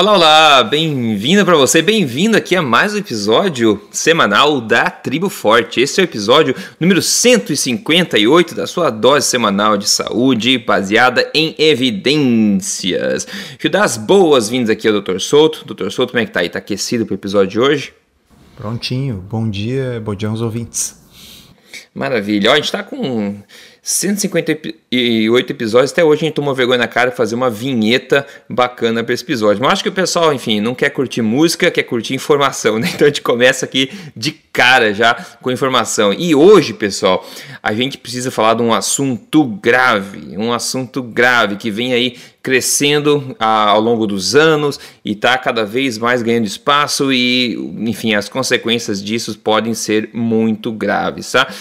Olá, olá, bem-vindo para você, bem-vindo aqui a mais um episódio semanal da Tribo Forte. Esse é o episódio número 158 da sua dose semanal de saúde baseada em evidências. Deixa eu dar as boas-vindas aqui ao Dr. Souto. Dr. Souto, como é que tá aí? Tá aquecido pro episódio de hoje? Prontinho, bom dia, bom dia aos ouvintes. Maravilha, Ó, a gente tá com 158 episódios, até hoje a gente tomou vergonha na cara de fazer uma vinheta bacana para esse episódio. Mas acho que o pessoal, enfim, não quer curtir música, quer curtir informação, né? Então a gente começa aqui de cara já com informação. E hoje, pessoal, a gente precisa falar de um assunto grave, um assunto grave que vem aí crescendo ah, ao longo dos anos e está cada vez mais ganhando espaço e, enfim, as consequências disso podem ser muito graves, tá?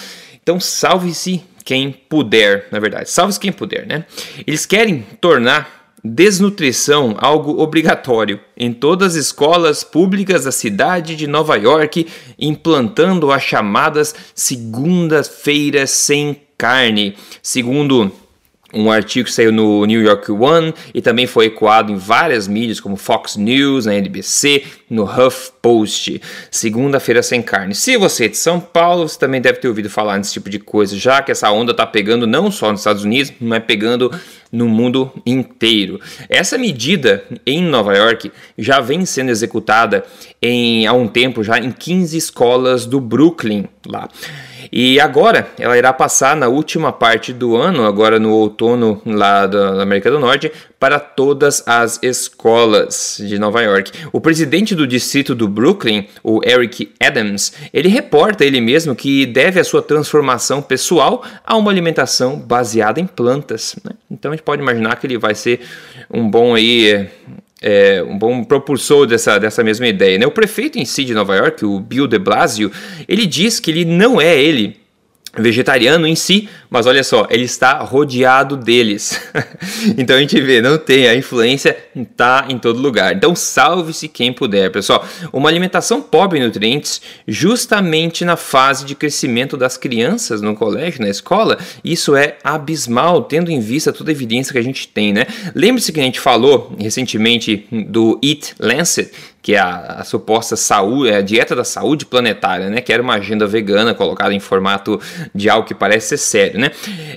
Então salve-se quem puder, na verdade. Salve-se quem puder, né? Eles querem tornar desnutrição algo obrigatório em todas as escolas públicas da cidade de Nova York, implantando as chamadas segundas-feiras sem carne. Segundo um artigo que saiu no New York One e também foi ecoado em várias mídias como Fox News, na NBC, no Huff Post. Segunda-feira sem carne. Se você é de São Paulo, você também deve ter ouvido falar nesse tipo de coisa, já que essa onda está pegando não só nos Estados Unidos, mas pegando no mundo inteiro. Essa medida em Nova York já vem sendo executada em, há um tempo já em 15 escolas do Brooklyn lá. E agora ela irá passar na última parte do ano, agora no outono lá da América do Norte, para todas as escolas de Nova York. O presidente do distrito do Brooklyn, o Eric Adams, ele reporta ele mesmo que deve a sua transformação pessoal a uma alimentação baseada em plantas. Né? Então a gente pode imaginar que ele vai ser um bom aí é, um bom propulsor dessa, dessa mesma ideia. Né? O prefeito em si de Nova York, o Bill de Blasio, ele diz que ele não é ele vegetariano em si, mas olha só, ele está rodeado deles. então a gente vê, não tem, a influência está em todo lugar. Então salve-se quem puder, pessoal. Uma alimentação pobre em nutrientes, justamente na fase de crescimento das crianças no colégio, na escola, isso é abismal, tendo em vista toda a evidência que a gente tem, né? Lembre-se que a gente falou recentemente do Eat Lancet, que é a, a, suposta saúde, a dieta da saúde planetária, né? Que era uma agenda vegana colocada em formato de algo que parece ser sério, né?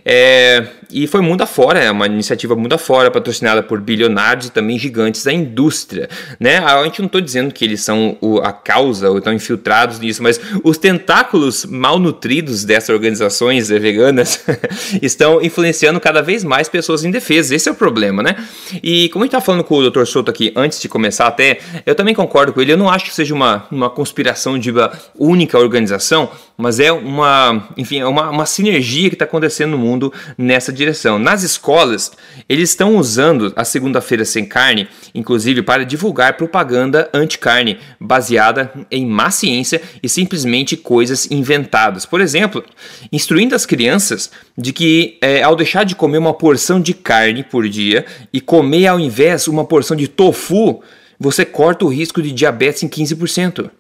É, e foi mundo afora, é uma iniciativa mundo afora, patrocinada por bilionários e também gigantes da indústria, né? A gente não estou dizendo que eles são o, a causa ou estão infiltrados nisso, mas os tentáculos mal nutridos dessas organizações veganas estão influenciando cada vez mais pessoas indefesas. Esse é o problema, né? E como a gente está falando com o Dr. Souto aqui antes de começar até, eu também concordo com ele. Eu não acho que seja uma, uma conspiração de uma única organização, mas é uma, enfim, é uma, uma sinergia que está acontecendo no mundo nessa direção. Nas escolas, eles estão usando a segunda-feira sem carne, inclusive para divulgar propaganda anti-carne, baseada em má ciência e simplesmente coisas inventadas. Por exemplo, instruindo as crianças de que é, ao deixar de comer uma porção de carne por dia e comer ao invés uma porção de tofu, você corta o risco de diabetes em 15%.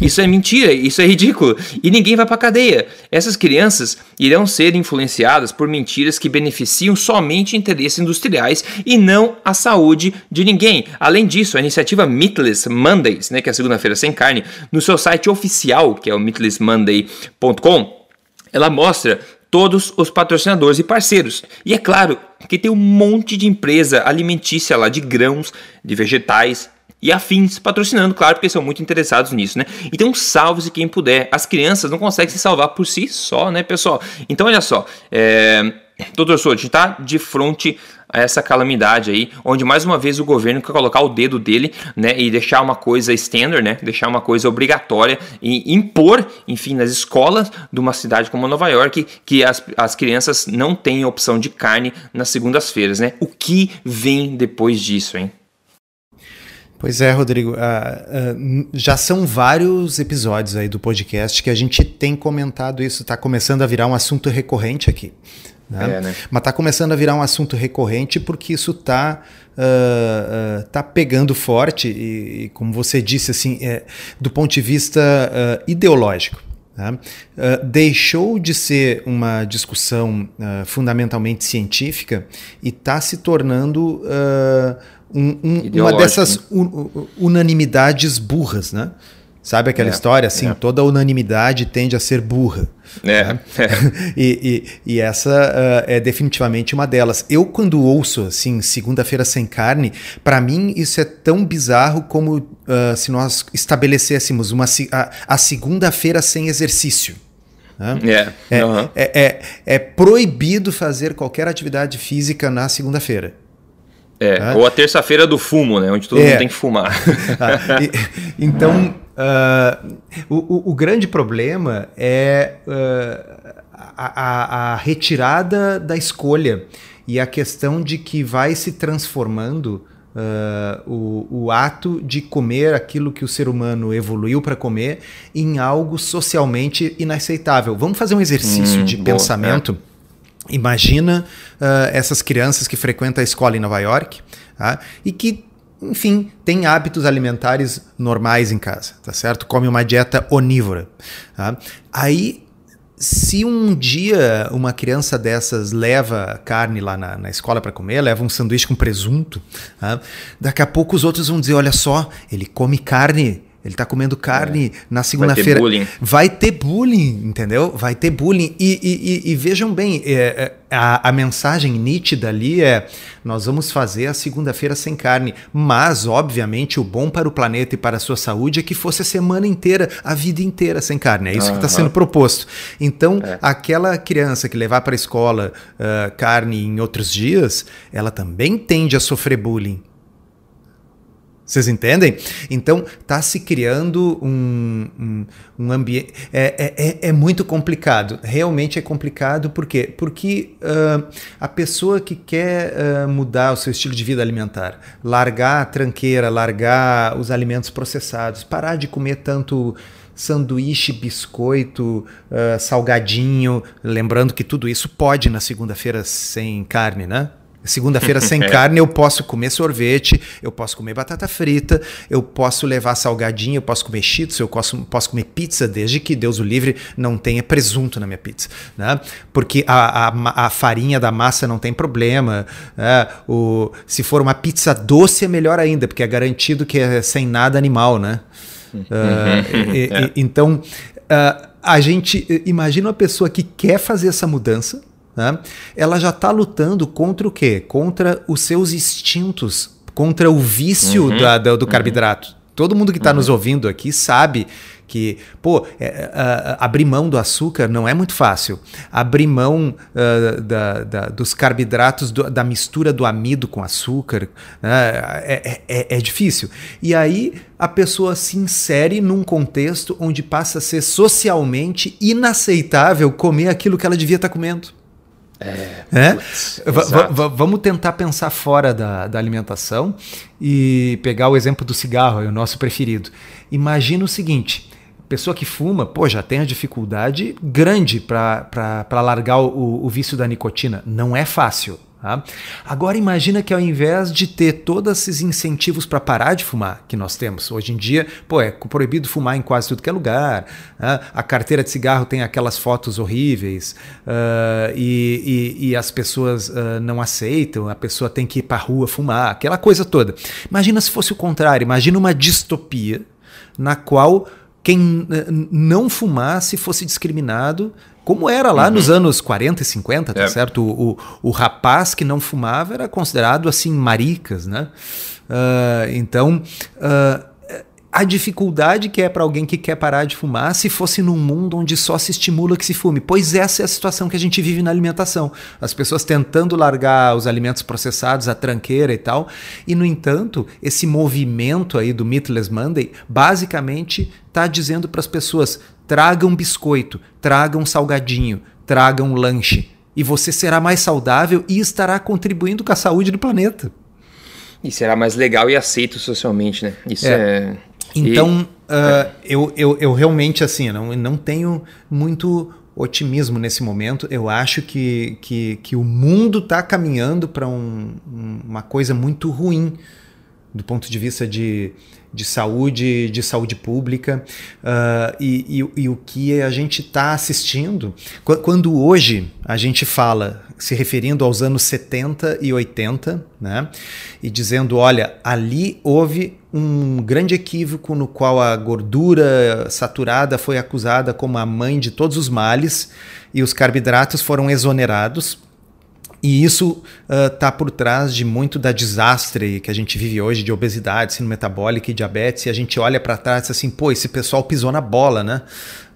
Isso é mentira, isso é ridículo. E ninguém vai para cadeia. Essas crianças irão ser influenciadas por mentiras que beneficiam somente interesses industriais e não a saúde de ninguém. Além disso, a iniciativa Meatless Mondays, né, que é a segunda-feira sem carne, no seu site oficial, que é o meatlessmonday.com, ela mostra todos os patrocinadores e parceiros. E é claro que tem um monte de empresa alimentícia lá de grãos, de vegetais, e afins patrocinando, claro, porque são muito interessados nisso, né? Então salve-se quem puder. As crianças não conseguem se salvar por si só, né, pessoal? Então olha só, é... Doutor Souto, a gente está de frente a essa calamidade aí, onde mais uma vez o governo quer colocar o dedo dele, né, e deixar uma coisa standard, né, deixar uma coisa obrigatória e impor, enfim, nas escolas de uma cidade como Nova York, que as, as crianças não têm opção de carne nas segundas-feiras, né? O que vem depois disso, hein? Pois é, Rodrigo. Uh, uh, já são vários episódios aí do podcast que a gente tem comentado isso. Está começando a virar um assunto recorrente aqui. Né? É, né? Mas está começando a virar um assunto recorrente porque isso está uh, tá pegando forte e, e, como você disse, assim, é, do ponto de vista ideológico. Né? Uh, deixou de ser uma discussão uh, fundamentalmente científica e está se tornando uh, um, um, uma dessas né? un, unanimidades burras, né? Sabe aquela é, história assim? É. Toda unanimidade tende a ser burra. É. Né? e, e, e, essa uh, é definitivamente uma delas. Eu, quando ouço assim, segunda-feira sem carne, para mim isso é tão bizarro como uh, se nós estabelecêssemos uma, a, a segunda-feira sem exercício. Né? É. É, uhum. é, é, é proibido fazer qualquer atividade física na segunda-feira. É, ou a terça-feira do fumo, né? Onde todo é. mundo tem que fumar. Ah, e, então, uh, o, o, grande problema é uh, a, a, retirada da escolha e a questão de que vai se transformando Uh, o, o, ato de comer aquilo que o ser humano evoluiu para comer em algo socialmente inaceitável. Vamos fazer um exercício hum, de boa, pensamento. É. Imagina uh, essas crianças que frequentam a escola em Nova York tá? e que, enfim, têm hábitos alimentares normais em casa, tá certo? Come uma dieta onívora. Tá? Aí, se um dia uma criança dessas leva carne lá na, na escola para comer, leva um sanduíche com presunto, tá? daqui a pouco os outros vão dizer: olha só, ele come carne ele tá comendo carne é. na segunda-feira. Vai, vai ter bullying, entendeu? Vai ter bullying. E, e, e, e vejam bem, é, é, a, a, mensagem nítida ali é: nós vamos fazer a segunda-feira sem carne. Mas, obviamente, o bom para o planeta e para a sua saúde é que fosse a semana inteira, a vida inteira sem carne. É isso uhum. que está sendo proposto. Então, é. aquela criança que levar para a escola uh, carne em outros dias, ela também tende a sofrer bullying. Vocês entendem? Então está se criando um, um, um ambiente. É, é, é, é muito complicado. Realmente é complicado. Por quê? Porque uh, a pessoa que quer uh, mudar o seu estilo de vida alimentar, largar a tranqueira, largar os alimentos processados, parar de comer tanto sanduíche, biscoito, uh, salgadinho. Lembrando que tudo isso pode na segunda-feira sem carne, né? Segunda-feira sem é. carne, eu posso comer sorvete, eu posso comer batata frita, eu posso levar salgadinho, eu posso comer cheetos, eu posso, posso comer pizza, desde que Deus o livre não tenha presunto na minha pizza. Né? Porque a, a, a farinha da massa não tem problema. Né? O, se for uma pizza doce, é melhor ainda, porque é garantido que é sem nada animal. Né? Uh, e, é. e, então, uh, a gente imagina uma pessoa que quer fazer essa mudança né? ela já está lutando contra o quê? Contra os seus instintos, contra o vício uhum. da, da, do uhum. carboidrato. Todo mundo que está uhum. nos ouvindo aqui sabe que, pô, é, é, abrir mão do açúcar não é muito fácil. Abrir mão uh, da, da, dos carboidratos, do, da mistura do amido com açúcar, uh, é, é, é, difícil. E aí a pessoa se insere num contexto onde passa a ser socialmente inaceitável comer aquilo que ela devia estar tá comendo. É. é? Vamos tentar pensar fora da, da alimentação e pegar o exemplo do cigarro, é o nosso preferido. Imagina o seguinte: pessoa que fuma, pô, já tem a dificuldade grande para largar o, o vício da nicotina. Não é fácil. Tá? Agora imagina que ao invés de ter todos esses incentivos para parar de fumar que nós temos hoje em dia, pô, é proibido fumar em quase tudo que é lugar, né? a carteira de cigarro tem aquelas fotos horríveis uh, e, e, e, as pessoas uh, não aceitam, a pessoa tem que ir para rua fumar, aquela coisa toda. Imagina se fosse o contrário, imagina uma distopia na qual quem não fumasse fosse discriminado como era lá uhum. nos anos 40 e 50, tá é. certo? O, o, o, rapaz que não fumava era considerado assim maricas, né? Uh, então, uh, a dificuldade que é para alguém que quer parar de fumar se fosse num mundo onde só se estimula que se fume. Pois essa é a situação que a gente vive na alimentação. As pessoas tentando largar os alimentos processados, a tranqueira e tal. E, no entanto, esse movimento aí do Meatless Monday basicamente está dizendo para as pessoas: tragam biscoito, tragam salgadinho, tragam lanche. E você será mais saudável e estará contribuindo com a saúde do planeta. E será mais legal e aceito socialmente, né? Isso é. é... Então, e... uh, eu, eu, eu realmente, assim, não, não tenho muito otimismo nesse momento. Eu acho que, que, que o mundo está caminhando para um, uma coisa muito ruim do ponto de vista de, de saúde, de saúde pública, uh, e, e, e, o que a gente está assistindo. Quando hoje a gente fala, se referindo aos anos 70 e 80, né, e dizendo: olha, ali houve um grande equívoco no qual a gordura saturada foi acusada como a mãe de todos os males e os carboidratos foram exonerados e isso está uh, por trás de muito da desastre que a gente vive hoje de obesidade, síndrome metabólica e diabetes. E a gente olha para trás assim, pô, esse pessoal pisou na bola, né?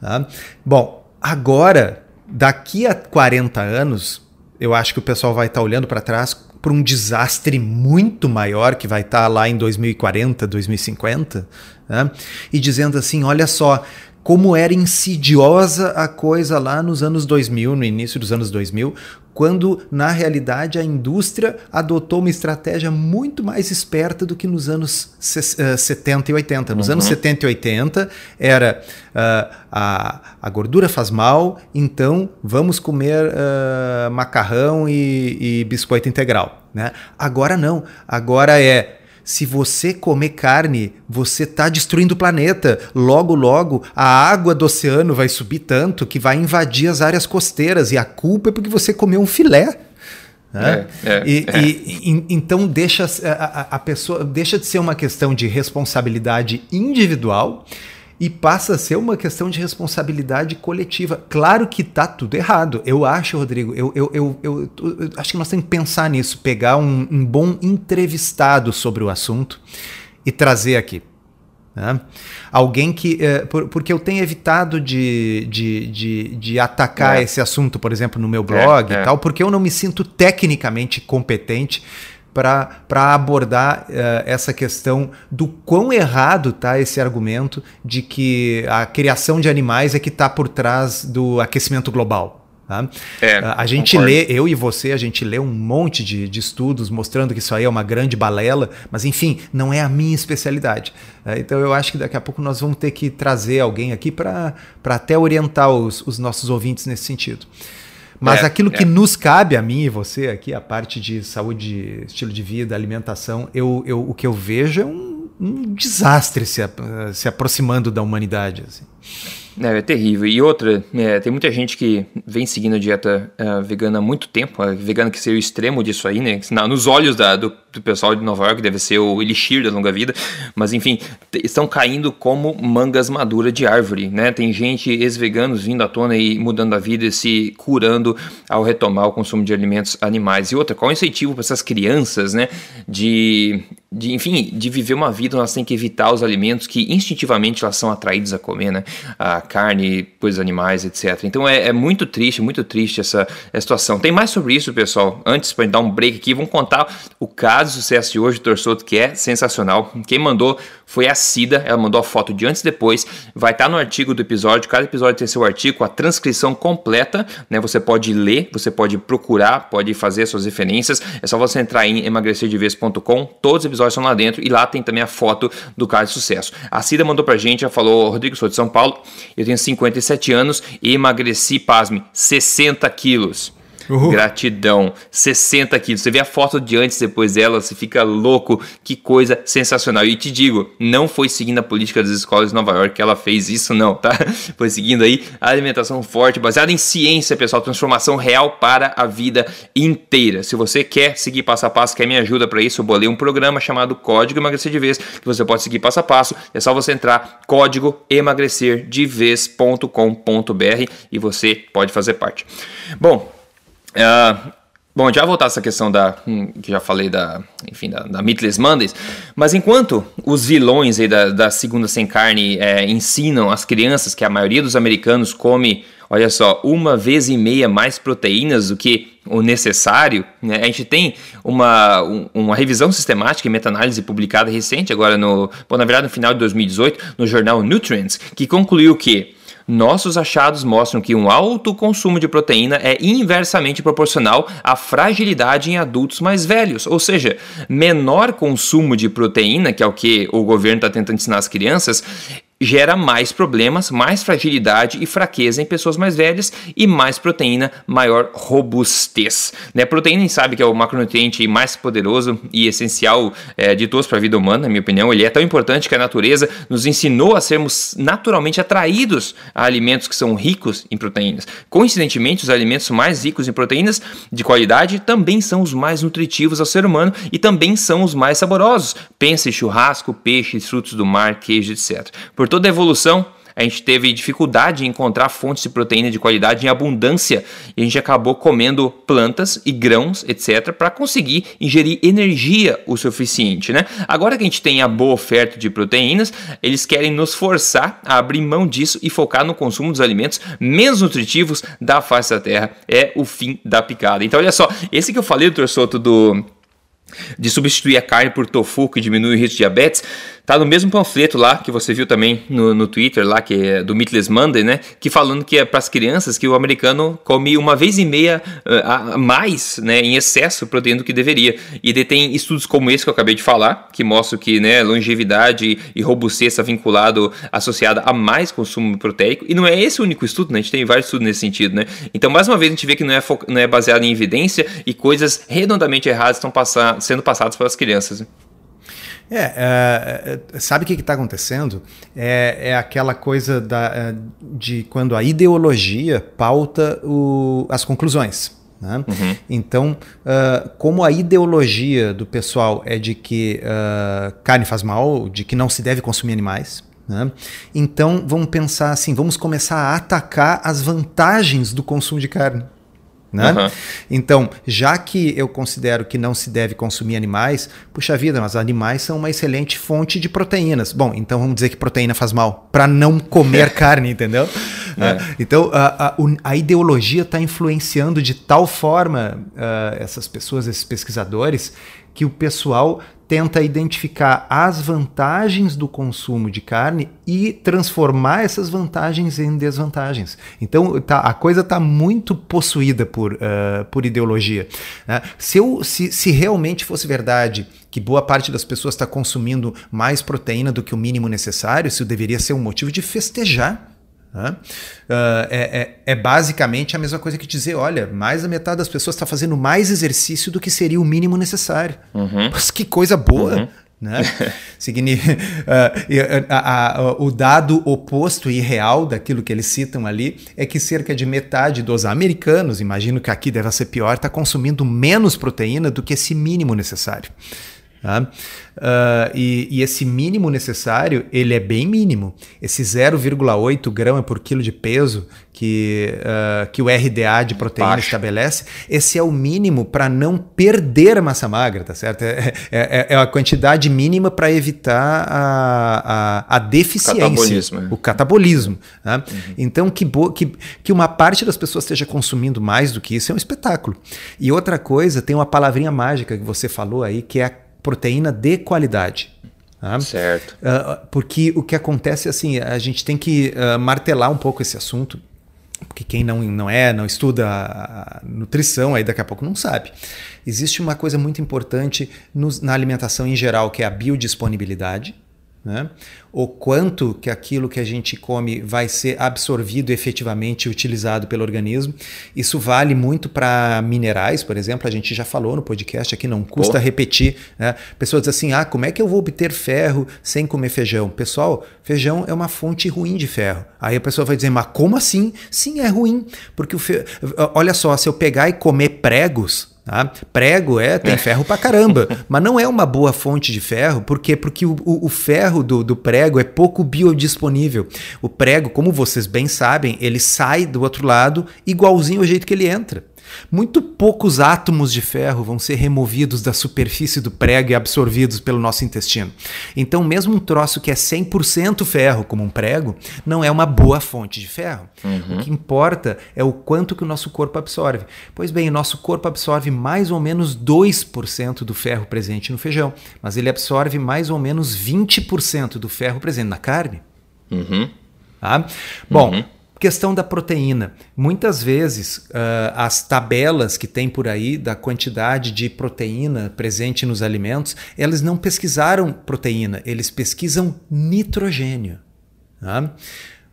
Tá? Bom, agora, daqui a 40 anos, eu acho que o pessoal vai estar tá olhando para trás para um desastre muito maior que vai estar tá lá em 2040, 2050, né? e dizendo assim: olha só, como era insidiosa a coisa lá nos anos 2000, no início dos anos 2000, quando na realidade a indústria adotou uma estratégia muito mais esperta do que nos anos 70 e 80. Nos uhum. anos 70 e 80 era uh, a, a gordura faz mal, então vamos comer uh, macarrão e, e biscoito integral. Né? Agora não, agora é se você comer carne, você está destruindo o planeta. Logo, logo, a água do oceano vai subir tanto que vai invadir as áreas costeiras. E a culpa é porque você comeu um filé. Né? É, é, e, é. E, então deixa a, a, pessoa deixa de ser uma questão de responsabilidade individual e passa a ser uma questão de responsabilidade coletiva. Claro que tá tudo errado. Eu acho, Rodrigo, eu, eu, eu, eu, acho que nós temos que pensar nisso, pegar um, um bom entrevistado sobre o assunto e trazer aqui. Né? Alguém que. É, por, porque eu tenho evitado de, de, de, de atacar é. esse assunto, por exemplo, no meu blog é, e tal, porque eu não me sinto tecnicamente competente para abordar uh, essa questão do quão errado está esse argumento de que a criação de animais é que está por trás do aquecimento global. Tá? É, uh, a gente concordo. lê, eu e você, a gente lê um monte de, de, estudos mostrando que isso aí é uma grande balela, mas enfim, não é a minha especialidade. Uh, então eu acho que daqui a pouco nós vamos ter que trazer alguém aqui para até orientar os, os nossos ouvintes nesse sentido. Mas é, aquilo é. que nos cabe a mim e você aqui, a parte de saúde, estilo de vida, alimentação, eu, eu, o que eu vejo é um, um desastre se, se aproximando da humanidade. Assim. É, é terrível. E outra, é, tem muita gente que vem seguindo a dieta uh, vegana há muito tempo, vegana que seria o extremo disso aí, né? Nos olhos da, do, do, pessoal de Nova York deve ser o elixir da longa vida, mas enfim, estão caindo como mangas maduras de árvore, né? Tem gente, ex-veganos, vindo à tona e mudando a vida e se curando ao retomar o consumo de alimentos animais. E outra, qual o incentivo para essas crianças, né? De, de, enfim, de viver uma vida, elas têm que evitar os alimentos que instintivamente elas são atraídas a comer, né? A carne, coisas animais, etc. Então é, é, muito triste, muito triste essa, essa, situação. Tem mais sobre isso, pessoal. Antes, para dar um break aqui, vamos contar o caso de sucesso de hoje Torçoto, que é sensacional. Quem mandou foi a Cida, ela mandou a foto de antes e depois. Vai estar tá no artigo do episódio. Cada episódio tem seu artigo, a transcrição completa, né? Você pode ler, você pode procurar, pode fazer suas referências. É só você entrar em emagrecerdeves.com. Todos os episódios estão lá dentro e lá tem também a foto do caso de sucesso. A Cida mandou pra gente, ela falou: Rodrigo, sou de São Paulo. Eu tenho 57 anos e emagreci, pasme, 60 quilos. Uhum. Gratidão. 60 quilos. Você vê a foto de antes depois dela, você fica louco. Que coisa sensacional. E te digo, não foi seguindo a política das escolas de Nova York que ela fez isso, não, tá? Foi seguindo aí a alimentação forte, baseada em ciência, pessoal. Transformação real para a vida inteira. Se você quer seguir passo a passo, quer me ajuda para isso, eu bolei um programa chamado Código Emagrecer de Vez, que você pode seguir passo a passo. É só você entrar código emagrecerdevez.com.br e você pode fazer parte. Bom, Uh, bom, já voltar essa questão da. Hum, que já falei da. Enfim, da, da Meatless Mondays. Mas enquanto os vilões aí da, da Segunda Sem Carne é, ensinam as crianças que a maioria dos americanos come, olha só, uma vez e meia mais proteínas do que o necessário, né? a gente tem uma, um, uma revisão sistemática e meta-análise publicada recente, agora no. Bom, na verdade, no final de 2018, no jornal Nutrients, que concluiu que nossos achados mostram que um alto consumo de proteína é inversamente proporcional à fragilidade em adultos mais velhos, ou seja, menor consumo de proteína, que é o que o governo está tentando ensinar as crianças, gera mais problemas, mais fragilidade e fraqueza em pessoas mais velhas e mais proteína, maior robustez. Né? Proteína, a gente sabe que é o macronutriente mais poderoso e essencial é, de todos para a vida humana, na minha opinião. Ele é tão importante que a natureza nos ensinou a sermos naturalmente atraídos a alimentos que são ricos em proteínas. Coincidentemente, os alimentos mais ricos em proteínas de qualidade também são os mais nutritivos ao ser humano e também são os mais saborosos. Pense churrasco, peixe, frutos do mar, queijo, etc. Por toda a evolução, a gente teve dificuldade em encontrar fontes de proteína de qualidade em abundância e a gente acabou comendo plantas e grãos, etc, para conseguir ingerir energia o suficiente, né? Agora que a gente tem a boa oferta de proteínas, eles querem nos forçar a abrir mão disso e focar no consumo dos alimentos menos nutritivos da face da terra. É o fim da picada. Então olha só, esse que eu falei, doutor Soto, do de substituir a carne por tofu que diminui o risco de diabetes, Tá no mesmo panfleto lá que você viu também no, no Twitter lá, que é do Meatless Monday, né? Que falando que é para as crianças que o americano come uma vez e meia uh, a mais, né, em excesso proteína do que deveria. E tem estudos como esse que eu acabei de falar, que mostram que, né, longevidade e robustez está vinculado, associada a mais consumo proteico. E não é esse o único estudo, né? A gente tem vários estudos nesse sentido, né? Então, mais uma vez, a gente vê que não é, não é baseado em evidência e coisas redondamente erradas estão passar, sendo passadas para as crianças. É, é, é, sabe o que está acontecendo? É, é aquela coisa da, é, de quando a ideologia pauta o, as conclusões. Né? Uhum. Então, uh, como a ideologia do pessoal é de que uh, carne faz mal, de que não se deve consumir animais, né? então vamos pensar assim: vamos começar a atacar as vantagens do consumo de carne. Né? Uhum. Então, já que eu considero que não se deve consumir animais, puxa vida, mas animais são uma excelente fonte de proteínas. Bom, então vamos dizer que proteína faz mal, para não comer carne, entendeu? É. Então, a, a, a ideologia está influenciando de tal forma uh, essas pessoas, esses pesquisadores, que o pessoal tenta identificar as vantagens do consumo de carne e transformar essas vantagens em desvantagens. Então tá, a coisa está muito possuída por, uh, por ideologia. Né? Se, eu, se, se realmente fosse verdade que boa parte das pessoas está consumindo mais proteína do que o mínimo necessário, isso deveria ser um motivo de festejar. Uh, é, é, é, basicamente a mesma coisa que dizer: olha, mais da metade das pessoas está fazendo mais exercício do que seria o mínimo necessário. Uhum. Mas que coisa boa! Uhum. Né? Uh, a, a, o dado oposto e real daquilo que eles citam ali é que cerca de metade dos americanos, imagino que aqui deve ser pior, está consumindo menos proteína do que esse mínimo necessário. Tá? Uh, e, e, esse mínimo necessário, ele é bem mínimo. Esse 0,8 grama por quilo de peso que, uh, que o RDA de proteína Baixo. estabelece, esse é o mínimo para não perder massa magra, tá certo? É, é, é, é a quantidade mínima para evitar a, a, a deficiência, catabolismo, é. o catabolismo. Tá? Uhum. Então, que, que, que uma parte das pessoas esteja consumindo mais do que isso é um espetáculo. E outra coisa, tem uma palavrinha mágica que você falou aí, que é a proteína de qualidade. Tá? Certo. Uh, porque o que acontece é assim, a gente tem que uh, martelar um pouco esse assunto, porque quem não, não é, não estuda a nutrição, aí daqui a pouco não sabe. Existe uma coisa muito importante nos, na alimentação em geral, que é a biodisponibilidade. Né? O quanto que aquilo que a gente come vai ser absorvido efetivamente e utilizado pelo organismo. Isso vale muito para minerais, por exemplo. A gente já falou no podcast aqui, não custa repetir. Né? Pessoas dizem assim: ah, como é que eu vou obter ferro sem comer feijão? Pessoal, feijão é uma fonte ruim de ferro. Aí a pessoa vai dizer, mas como assim? Sim, é ruim. Porque o fe... olha só, se eu pegar e comer pregos, Tá? Prego é tem ferro pra caramba, mas não é uma boa fonte de ferro, por quê? Porque o, o, o, ferro do, do prego é pouco biodisponível. O prego, como vocês bem sabem, ele sai do outro lado igualzinho ao jeito que ele entra. Muito poucos átomos de ferro vão ser removidos da superfície do prego e absorvidos pelo nosso intestino. Então, mesmo um troço que é 100% ferro, como um prego, não é uma boa fonte de ferro. Uhum. O que importa é o quanto que o nosso corpo absorve. Pois bem, o nosso corpo absorve mais ou menos 2% do ferro presente no feijão, mas ele absorve mais ou menos 20% do ferro presente na carne. Uhum. Tá? Bom, uhum. Questão da proteína. Muitas vezes uh, as tabelas que tem por aí da quantidade de proteína presente nos alimentos, elas não pesquisaram proteína, eles pesquisam nitrogênio. Né?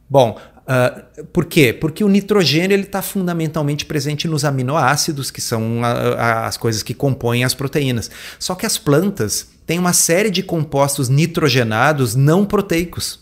Bom, Uh, por quê? Porque o nitrogênio está fundamentalmente presente nos aminoácidos, que são a, a, as coisas que compõem as proteínas. Só que as plantas têm uma série de compostos nitrogenados não proteicos.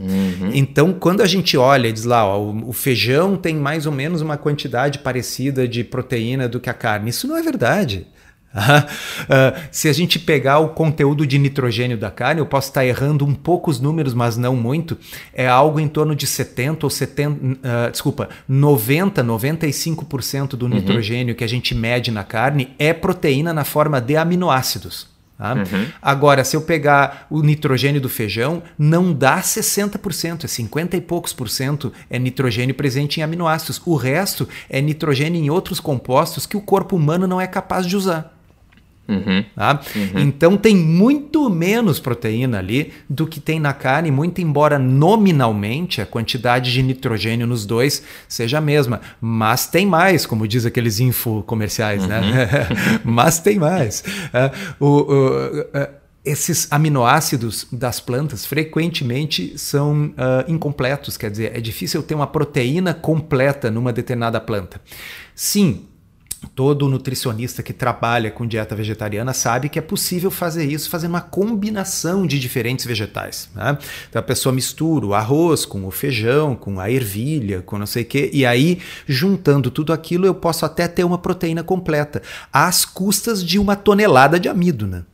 Uhum. Então, quando a gente olha e diz lá, ó, o, feijão tem mais ou menos uma quantidade parecida de proteína do que a carne, isso não é verdade. Uh, se a gente pegar o conteúdo de nitrogênio da carne, eu posso estar errando um pouco os números, mas não muito. É algo em torno de 70 ou 70, uh, ah, desculpa, 90, 95% do uhum. nitrogênio que a gente mede na carne é proteína na forma de aminoácidos. Tá? Uhum. Agora, se eu pegar o nitrogênio do feijão, não dá 60%, é 50 e poucos por cento é nitrogênio presente em aminoácidos. O resto é nitrogênio em outros compostos que o corpo humano não é capaz de usar. Uhum. Tá? Uhum. Então tem muito menos proteína ali do que tem na carne, muito embora nominalmente a quantidade de nitrogênio nos dois seja a mesma. Mas tem mais, como diz aqueles info comerciais, né? uhum. né? mas tem mais. Uh, o, o, uh, esses aminoácidos das plantas frequentemente são uh, incompletos, quer dizer, é difícil ter uma proteína completa numa determinada planta. Sim, todo nutricionista que trabalha com dieta vegetariana sabe que é possível fazer isso fazendo uma combinação de diferentes vegetais. Né? Então a pessoa mistura o arroz com o feijão, com a ervilha, com não sei o quê, e aí juntando tudo aquilo eu posso até ter uma proteína completa, às custas de uma tonelada de amido. Né?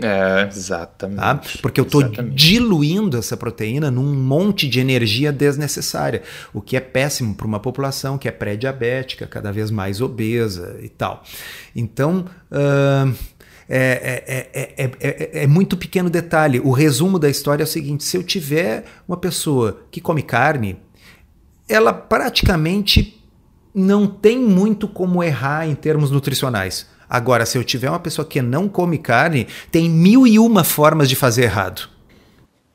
É, exatamente. Tá? Porque eu estou diluindo essa proteína num monte de energia desnecessária, o que é péssimo para uma população que é pré-diabética, cada vez mais obesa e tal. Então. Uh, é, é, é, é, muito pequeno detalhe. O resumo da história é o seguinte: se eu tiver uma pessoa que come carne, ela praticamente não tem muito como errar em termos nutricionais. Agora, se eu tiver uma pessoa que não come carne, tem mil e uma formas de fazer errado.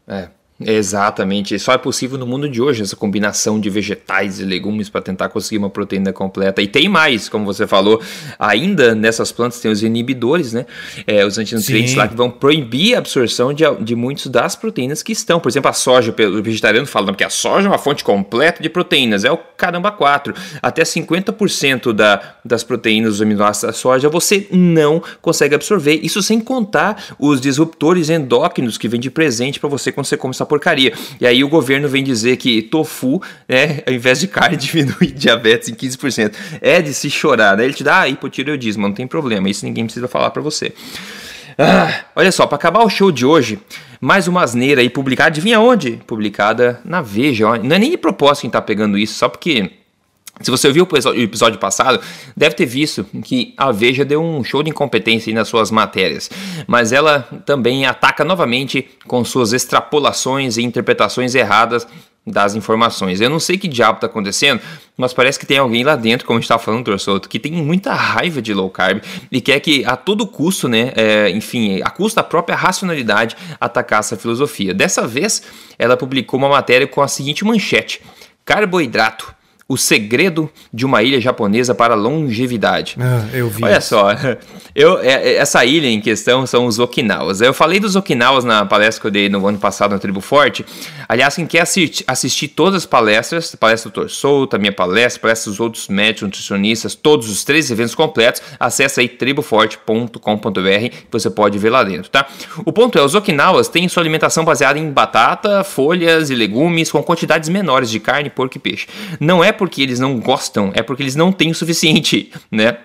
É, Exatamente, só é possível no mundo de hoje essa combinação de vegetais e legumes para tentar conseguir uma proteína completa. E tem mais, como você falou, ainda nessas plantas tem os inibidores, né? É, os antinutrientes Sim. lá que vão proibir a absorção de, de muitas das proteínas que estão. Por exemplo, a soja, o vegetariano fala que a soja é uma fonte completa de proteínas, é o caramba 4. Até 50% da, das proteínas dos aminoácidos da soja você não consegue absorver. Isso sem contar os disruptores endócrinos que vêm de presente para você quando você come essa porcaria. E aí o governo vem dizer que tofu, né, ao invés de carne, diminui diabetes em 15%. É de se chorar, né? Ele te dá ah, hipotireoidismo, não tem problema, isso ninguém precisa falar para você. Ah, olha só, para acabar o show de hoje, mais uma asneira aí publicada, adivinha onde? Publicada na Veja. Não é nem de propósito quem tá pegando isso, só porque se você ouviu o episódio passado, deve ter visto que a Veja deu um show de incompetência nas suas matérias, mas ela também ataca novamente com suas extrapolações e interpretações erradas das informações. Eu não sei que diabo está acontecendo, mas parece que tem alguém lá dentro, como a gente estava falando, que tem muita raiva de low carb e quer que a todo custo, né, é, enfim, a custo da própria racionalidade, atacar essa filosofia. Dessa vez, ela publicou uma matéria com a seguinte manchete: Carboidrato o Segredo de uma Ilha Japonesa para Longevidade. Ah, eu vi. Olha isso. só, eu, é, é, essa ilha em questão são os Okinawas. Eu falei dos Okinawas na palestra que eu dei no ano passado na Tribo Forte. Aliás, quem quer assistir, assistir todas as palestras, palestra do Dr. Souto, a minha palestra, palestra dos outros médicos, nutricionistas, todos os três eventos completos, acessa aí triboforte.com.br você pode ver lá dentro, tá? O ponto é, os Okinawas têm sua alimentação baseada em batata, folhas e legumes com quantidades menores de carne, porco e peixe. Não é porque eles não gostam, é porque eles não têm o suficiente, né?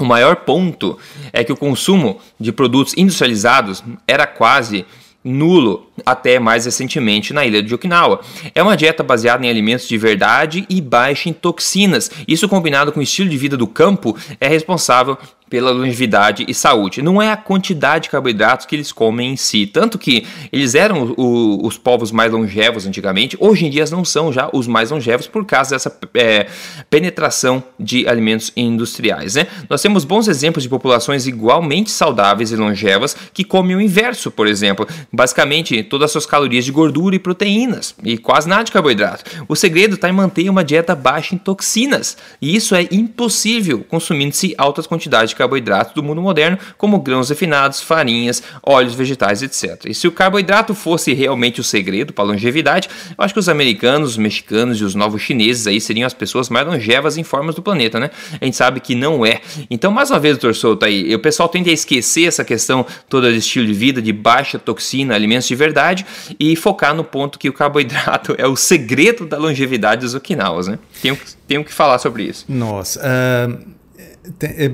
O maior ponto é que o consumo de produtos industrializados era quase nulo até mais recentemente na ilha de Okinawa. É uma dieta baseada em alimentos de verdade e baixa em toxinas. Isso combinado com o estilo de vida do campo é responsável pela longevidade e saúde. Não é a quantidade de carboidratos que eles comem em si. Tanto que eles eram o, os povos mais longevos antigamente, hoje em dia não são já os mais longevos por causa dessa é, penetração de alimentos industriais. Né? Nós temos bons exemplos de populações igualmente saudáveis e longevas que comem o inverso, por exemplo. Basicamente, todas as suas calorias de gordura e proteínas e quase nada de carboidrato. O segredo está em manter uma dieta baixa em toxinas. E isso é impossível consumindo-se altas quantidades de carboidratos do mundo moderno, como grãos refinados, farinhas, óleos vegetais, etc. E se o carboidrato fosse realmente o segredo para a longevidade, eu acho que os americanos, os mexicanos e os novos chineses aí seriam as pessoas mais longevas em formas do planeta, né? A gente sabe que não é. Então, mais uma vez, doutor Souto aí, o pessoal tende a esquecer essa questão toda de estilo de vida, de baixa toxina, alimentos de verdade e focar no ponto que o carboidrato é o segredo da longevidade dos Okinawas, né? Tenho, tenho que falar sobre isso. Nossa. Uh,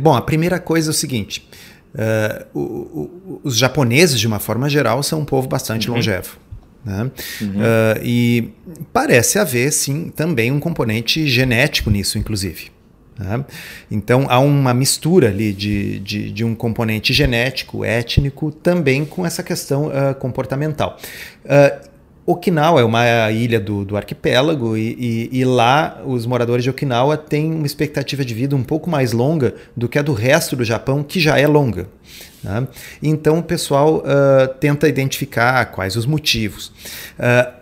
bom, a primeira coisa é o seguinte: uh, o, o, os japoneses, de uma forma geral, são um povo bastante uhum. longevo. Né? Uhum. Uh, e parece haver, sim, também um componente genético nisso, inclusive. Né? Então há uma mistura ali de, de, de, um componente genético, étnico, também com essa questão uh, comportamental. Uh, Okinawa é uma ilha do, do arquipélago e, e, e, lá os moradores de Okinawa têm uma expectativa de vida um pouco mais longa do que a do resto do Japão, que já é longa. Né? Então o pessoal uh, tenta identificar quais os motivos. Uh,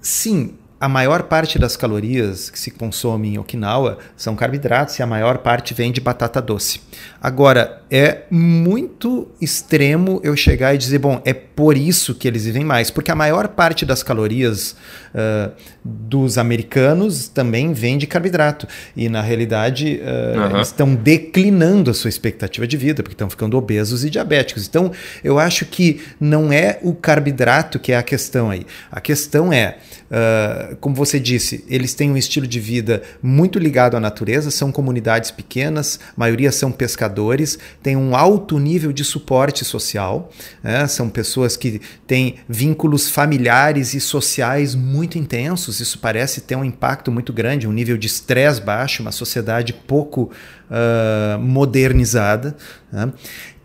sim, a maior parte das calorias que se consome em Okinawa são carboidratos e a maior parte vem de batata doce. Agora, é muito extremo eu chegar e dizer, bom, é por isso que eles vivem mais, porque a maior parte das calorias uh, dos americanos também vem de carboidrato. E na realidade, uh, uhum. eles estão declinando a sua expectativa de vida, porque estão ficando obesos e diabéticos. Então, eu acho que não é o carboidrato que é a questão aí. A questão é. Uh, como você disse, eles têm um estilo de vida muito ligado à natureza, são comunidades pequenas, a maioria são pescadores, têm um alto nível de suporte social, né? são pessoas que têm vínculos familiares e sociais muito intensos, isso parece ter um impacto muito grande, um nível de estresse baixo, uma sociedade pouco uh, modernizada. Né?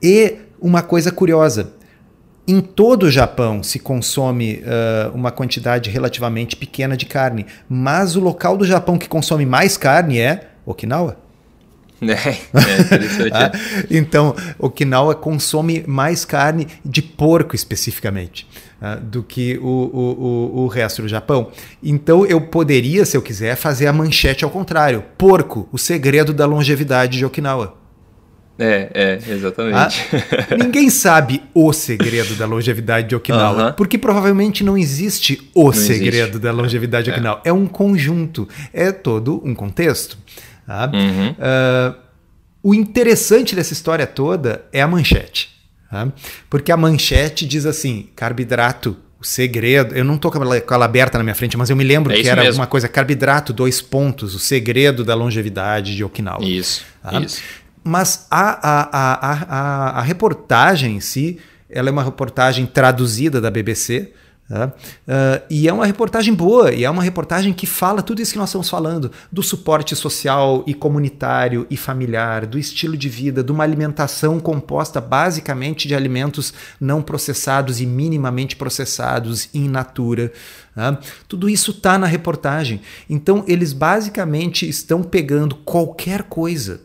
E uma coisa curiosa, em todo o Japão se consome uh, uma quantidade relativamente pequena de carne, mas o local do Japão que consome mais carne é Okinawa. É, é interessante. ah, então, Okinawa consome mais carne de porco especificamente do que o, o, o resto do Japão. Então, eu poderia, se eu quiser, fazer a manchete ao contrário: porco, o segredo da longevidade de Okinawa. É, é, exatamente. Ah, ninguém sabe o segredo da longevidade de Okinawa, uh -huh. porque provavelmente não existe o não segredo existe. da longevidade de é. Okinawa. É. é um conjunto, é todo um contexto. Tá? Uhum. Uh, o interessante dessa história toda é a manchete. Tá? Porque a manchete diz assim: carboidrato o segredo, eu não estou com ela aberta na minha frente, mas eu me lembro é que era mesmo. alguma coisa, carboidrato, dois pontos, o segredo da longevidade de Okinawa. Isso, tá? isso. Mas a, a, a, a, reportagem em si, ela é uma reportagem traduzida da BBC, Uh, e é uma reportagem boa, e é uma reportagem que fala tudo isso que nós estamos falando: do suporte social e comunitário e familiar, do estilo de vida, de uma alimentação composta basicamente de alimentos não processados e minimamente processados in natura. Uh, tudo isso está na reportagem. Então, eles basicamente estão pegando qualquer coisa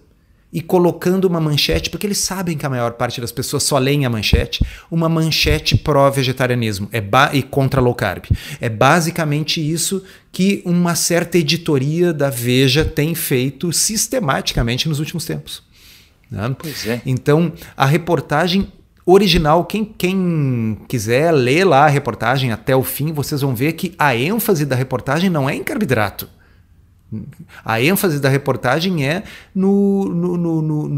e colocando uma manchete, porque eles sabem que a maior parte das pessoas só leem a manchete, uma manchete pró-vegetarianismo é e contra low carb. É basicamente isso que uma certa editoria da Veja tem feito sistematicamente nos últimos tempos. Né? Pois é. Então, a reportagem original, quem, quem quiser ler lá a reportagem até o fim, vocês vão ver que a ênfase da reportagem não é em carboidrato a ênfase da reportagem é no, no, no,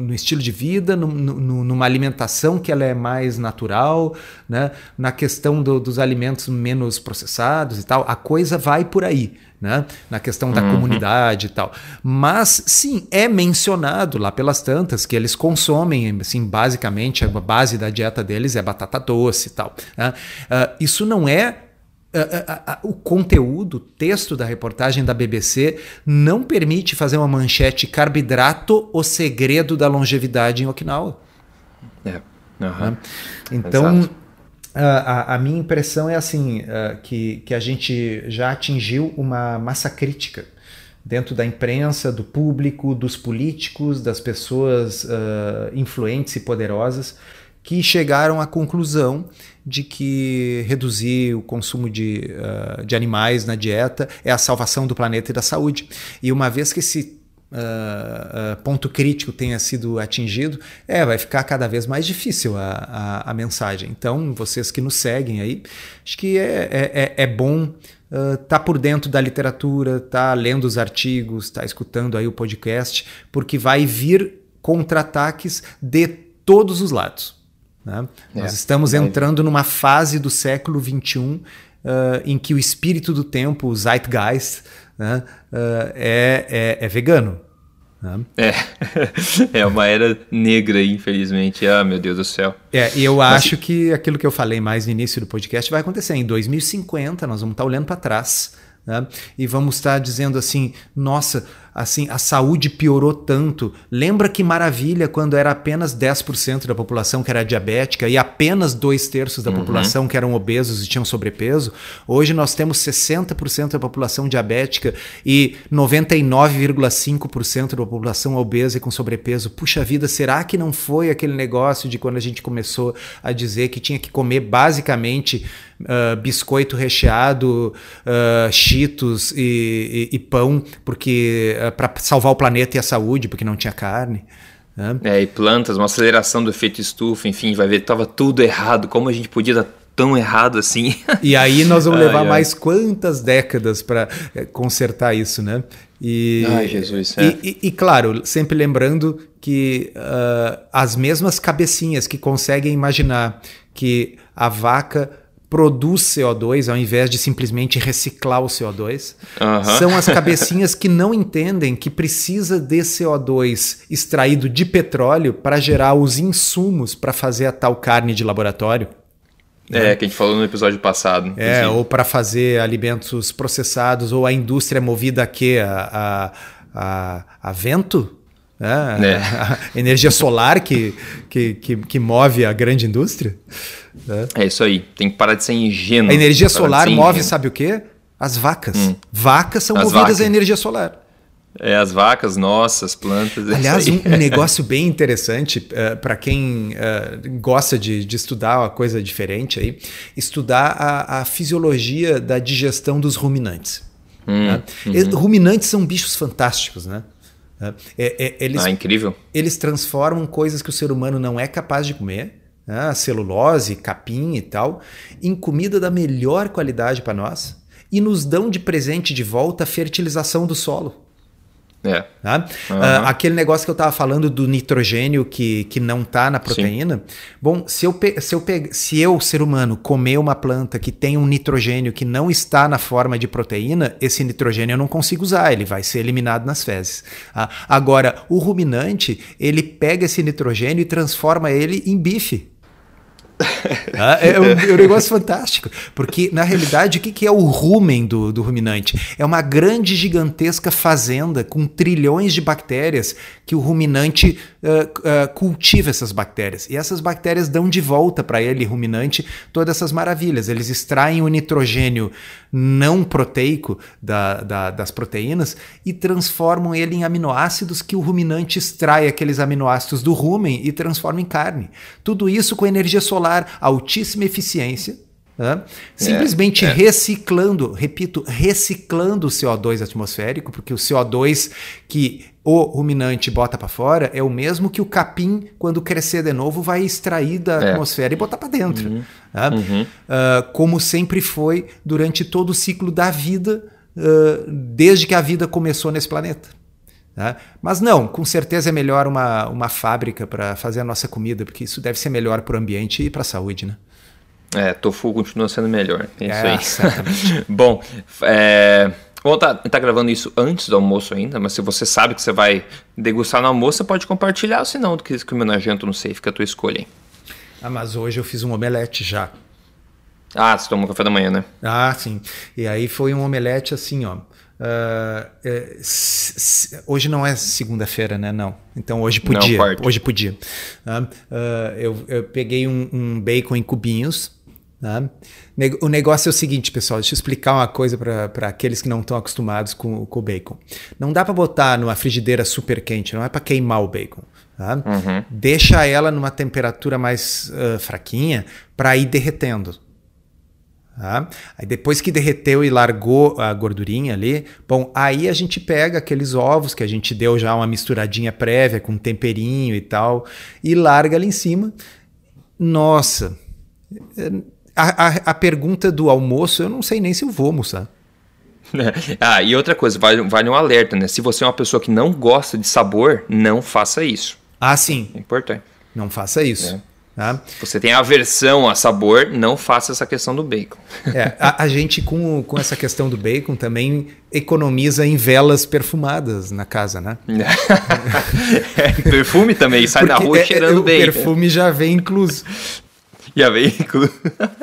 no, estilo de vida, numa alimentação que ela é mais natural, né? na questão do, dos alimentos menos processados e tal. A coisa vai por aí. Né? na questão da uhum. comunidade e tal. Mas sim, é mencionado lá pelas tantas que eles consomem, assim, basicamente, a base da dieta deles é batata doce e tal. Né? Uh, isso não é o conteúdo, o texto da reportagem da BBC não permite fazer uma manchete carboidrato, o segredo da longevidade em Okinawa. É. Uhum. Então, a, a, minha impressão é assim, que, que a gente já atingiu uma massa crítica dentro da imprensa, do público, dos políticos, das pessoas uh, influentes e poderosas que chegaram à conclusão de que reduzir o consumo de, uh, de animais na dieta é a salvação do planeta e da saúde. E uma vez que esse uh, uh, ponto crítico tenha sido atingido, é, vai ficar cada vez mais difícil a, a, a mensagem. Então, vocês que nos seguem aí, acho que é, é, é, é bom uh, tá por dentro da literatura, tá lendo os artigos, tá escutando aí o podcast, porque vai vir contra-ataques de todos os lados. Né? É, Nós estamos entrando numa fase do século XXI uh, em que o espírito do tempo, o Zeitgeist, né, uh, é, é, é, vegano. Né? É, é uma era negra, infelizmente. Ah, meu Deus do céu. É, e eu Mas... acho que aquilo que eu falei mais no início do podcast vai acontecer. Em 2050, nós vamos estar olhando para trás né? e vamos estar dizendo assim: nossa, assim, a saúde piorou tanto. Lembra que maravilha quando era apenas 10% da população que era diabética e apenas dois terços da uhum. população que eram obesos e tinham sobrepeso? Hoje nós temos 60% da população diabética e 99,5% da população obesa e com sobrepeso. Puxa vida, será que não foi aquele negócio de quando a gente começou a dizer que tinha que comer basicamente uh, biscoito recheado, uh, cheetos e, e, e pão, porque uh, para salvar o planeta e a saúde, porque não tinha carne. Né? É, e plantas, uma aceleração do efeito estufa, enfim, vai ver estava tudo errado. Como a gente podia dar tão errado assim? E aí nós vamos levar ai, mais quantas décadas para eh, consertar isso, né? E, Ai, Jesus. É. E, e, e, claro, sempre lembrando que uh, as mesmas cabecinhas que conseguem imaginar que a vaca produz CO2 ao invés de simplesmente reciclar o CO2. São as cabecinhas que não entendem que precisa de CO2 extraído de petróleo para gerar os insumos para fazer a tal carne de laboratório. É, que a gente falou no episódio passado. É, ou para fazer alimentos processados, ou a indústria movida a quê? A, a, a, a vento? É, é. A, energia solar que, que, que, que, move a grande indústria. É. é. isso aí, tem que parar de ser ingênuo. A energia solar move, ingênuo. sabe o quê? As vacas. Hum. Vacas são As movidas vacas. a energia solar. É, as vacas, nossas, plantas. É Aliás, um, um, negócio bem interessante uh, eh, para quem uh, gosta de, de, estudar uma coisa diferente aí, estudar a, a fisiologia da digestão dos ruminantes. Hum, né? uhum. Ruminantes são bichos fantásticos, né? É, é, eles, ah, incrível. Eles transformam coisas que o ser humano não é capaz de comer, né, celulose, capim e tal, em comida da melhor qualidade para nós e nos dão de presente de volta a fertilização do solo. É. Tá? Uhum. Uh, aquele negócio que eu estava falando do nitrogênio que, que não está na proteína. Sim. Bom, se eu, se, eu se eu, ser humano, comer uma planta que tem um nitrogênio que não está na forma de proteína, esse nitrogênio eu não consigo usar, ele vai ser eliminado nas fezes. Tá? Agora, o ruminante, ele pega esse nitrogênio e transforma ele em bife. Ah, é, um, é, um, negócio fantástico. Porque, na realidade, o que, que é o rumen do, do ruminante? É uma grande, gigantesca fazenda com trilhões de bactérias que o ruminante uh, uh, cultiva essas bactérias. E essas bactérias dão de volta para ele, ruminante, todas essas maravilhas. Eles extraem o nitrogênio não proteico da, da, das proteínas e transformam ele em aminoácidos que o ruminante extrai aqueles aminoácidos do rumen e transforma em carne. Tudo isso com energia solar, altíssima eficiência. Né? Simplesmente é, é. reciclando, repito, reciclando o CO2 atmosférico, porque o CO2 que o ruminante bota para fora é o mesmo que o capim, quando crescer de novo, vai extrair da é. atmosfera e botar para dentro. Uhum. Tá? Uhum. Uh, como sempre foi durante todo o ciclo da vida, uh, desde que a vida começou nesse planeta. Tá? Mas não, com certeza é melhor uma, uma fábrica para fazer a nossa comida, porque isso deve ser melhor para o ambiente e para a saúde. Né? É, tofu continua sendo melhor. É, é isso aí. Bom, é. Ou tá, tá gravando isso antes do almoço ainda, mas se você sabe que você vai degustar no almoço, você pode compartilhar, se não, do que comer na janta, não sei, fica a tua escolha, hein? Ah, mas hoje eu fiz um omelete já. Ah, você tomou café da manhã, né? Ah, sim. E aí foi um omelete assim, ó. Uh, é, hoje não é segunda-feira, né? Não. Então hoje podia. Não, hoje podia. Uh, uh, eu, eu, peguei um, um bacon em cubinhos, Tá? O negócio é o seguinte, pessoal, deixa eu explicar uma coisa para aqueles que não estão acostumados com, com o bacon. Não dá para botar numa frigideira super quente, não é para queimar o bacon. Tá? Uhum. Deixa ela numa temperatura mais uh, fraquinha para ir derretendo. Tá? Aí depois que derreteu e largou a gordurinha ali, bom, aí a gente pega aqueles ovos que a gente deu já uma misturadinha prévia com temperinho e tal e larga ali em cima. Nossa, a, a, a pergunta do almoço eu não sei nem se eu vou almoçar. ah, e outra coisa, vale, vale um alerta, né? Se você é uma pessoa que não gosta de sabor, não faça isso. Ah, sim. É importante. Não faça isso. É. Tá? Você tem aversão a sabor, não faça essa questão do bacon. É, a, a, gente com, com essa questão do bacon também economiza em velas perfumadas na casa, né? é, perfume também, sai Porque na rua é, cheirando é, o bacon. O perfume já vem incluso. Já vem incluso.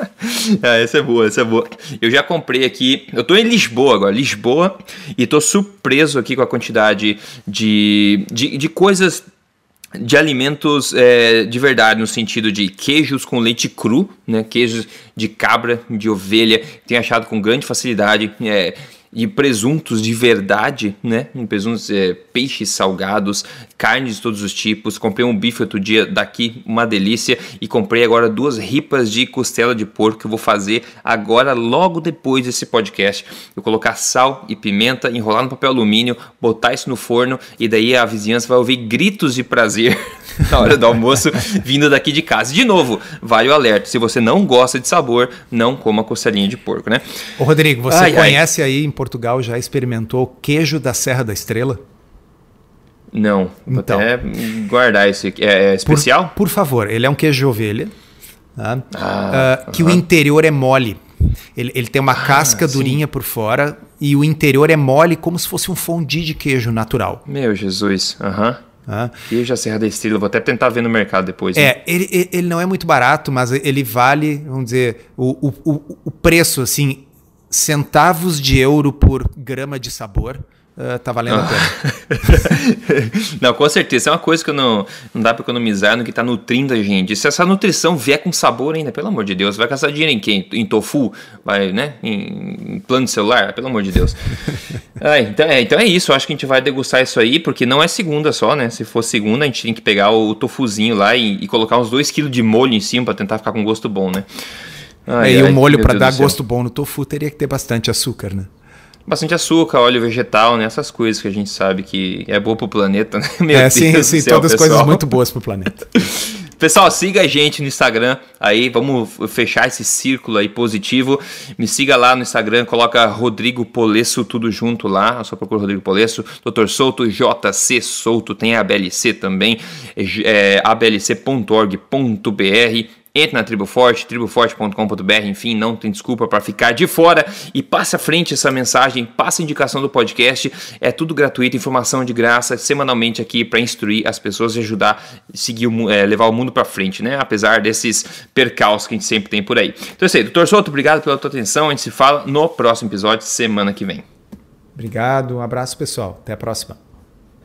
ah, essa é boa, essa é boa. Eu já comprei aqui. Eu tô em Lisboa agora, Lisboa, e tô surpreso aqui com a quantidade de, de, de coisas de alimentos é, de verdade, no sentido de queijos com leite cru, né? queijos de cabra, de ovelha, tenho achado com grande facilidade. É, e presuntos de verdade, né? Presuntos, é, peixes salgados, carnes de todos os tipos. Comprei um bife outro dia daqui, uma delícia. E comprei agora duas ripas de costela de porco que eu vou fazer agora, logo depois desse podcast. Eu colocar sal e pimenta, enrolar no papel alumínio, botar isso no forno e daí a vizinhança vai ouvir gritos de prazer na hora do almoço vindo daqui de casa. De novo, vale o alerta. Se você não gosta de sabor, não coma costelinha de porco, né? Ô Rodrigo, você ai, conhece ai. aí em Portugal, já experimentou queijo da Serra da Estrela? Não, vou então, até guardar esse. É, é especial? Por, por, favor, ele é um queijo de ovelha, tá? ah, uh, que o interior é mole. Ele, ele tem uma ah, casca sim. durinha por fora e o interior é mole como se fosse um fondue de queijo natural. Meu Jesus, aham. Ah. Queijo da Serra da Estrela, vou até tentar ver no mercado depois. É, ele, ele não é muito barato, mas ele vale, vamos dizer, o, o, o preço, assim, centavos de euro por grama de sabor. Uh, tá valendo a pena. não, com certeza. É uma coisa que não, não dá para economizar no que tá nutrindo a gente. Se essa nutrição vier com sabor ainda, pelo amor de Deus, vai gastar dinheiro em quem? Em tofu? Vai, né? Em, em plano de celular? Pelo amor de Deus. ah, então, é, então é isso. Eu acho que a gente vai degustar isso aí, porque não é segunda só, né? Se for segunda, a gente tem que pegar o tofuzinho lá e, e colocar uns 2kg de molho em cima para tentar ficar com gosto bom, né? Ai, e ai, o molho para dar gosto bom no tofu teria que ter bastante açúcar, né? Bastante açúcar, óleo vegetal, né? Essas coisas que a gente sabe que é boa pro planeta, né? Meu é, Deus sim, sim, céu, todas pessoal. coisas muito boas pro planeta. Pessoal, siga a gente no Instagram aí, vamos fechar esse círculo aí positivo. Me siga lá no Instagram, coloca Rodrigo Polesso tudo junto lá, só procura Rodrigo Polesso, Dr. Souto, JC Souto, tem a ABLC também, é, ablc.org.br. Entre na Tribo Forte, triboforte.com.br, enfim, não tem desculpa para ficar de fora e passe à frente essa mensagem, passe a indicação do podcast, é tudo gratuito, informação de graça, semanalmente aqui para instruir as pessoas e ajudar a seguir é, levar o mundo para frente, né? Apesar desses percalços que a gente sempre tem por aí. Então é isso aí, doutor Souto, obrigado pela tua atenção, a gente se fala no próximo episódio, semana que vem. Obrigado, um abraço pessoal, até a próxima.